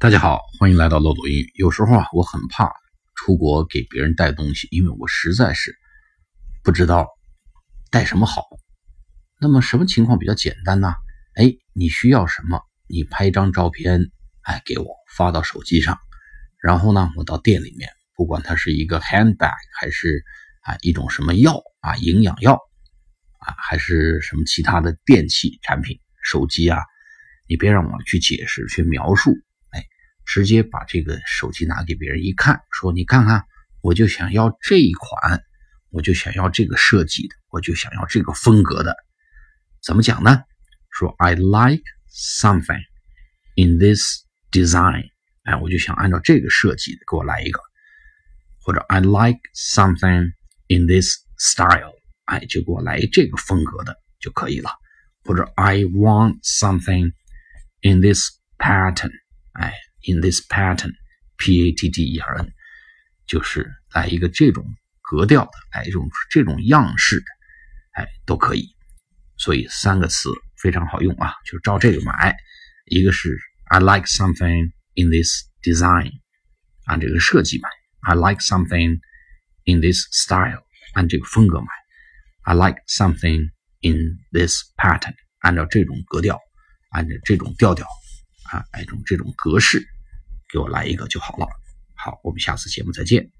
大家好，欢迎来到漏斗英语。有时候啊，我很怕出国给别人带东西，因为我实在是不知道带什么好。那么什么情况比较简单呢？哎，你需要什么？你拍一张照片，哎，给我发到手机上，然后呢，我到店里面，不管它是一个 handbag 还是啊一种什么药啊，营养药啊，还是什么其他的电器产品，手机啊，你别让我去解释、去描述。直接把这个手机拿给别人一看，说：“你看看，我就想要这一款，我就想要这个设计的，我就想要这个风格的。”怎么讲呢？说 “I like something in this design”，哎，我就想按照这个设计的给我来一个，或者 “I like something in this style”，哎，就给我来这个风格的就可以了。或者 “I want something in this pattern”，哎。In this pattern, P-A-T-T-E-R-N，就是来一个这种格调的，来一种这种样式的，哎，都可以。所以三个词非常好用啊，就照这个买。一个是 I like something in this design，按这个设计买；I like something in this style，按这个风格买；I like something in this pattern，按照这种格调，按照这种调调啊，这种这种格式。给我来一个就好了。好，我们下次节目再见。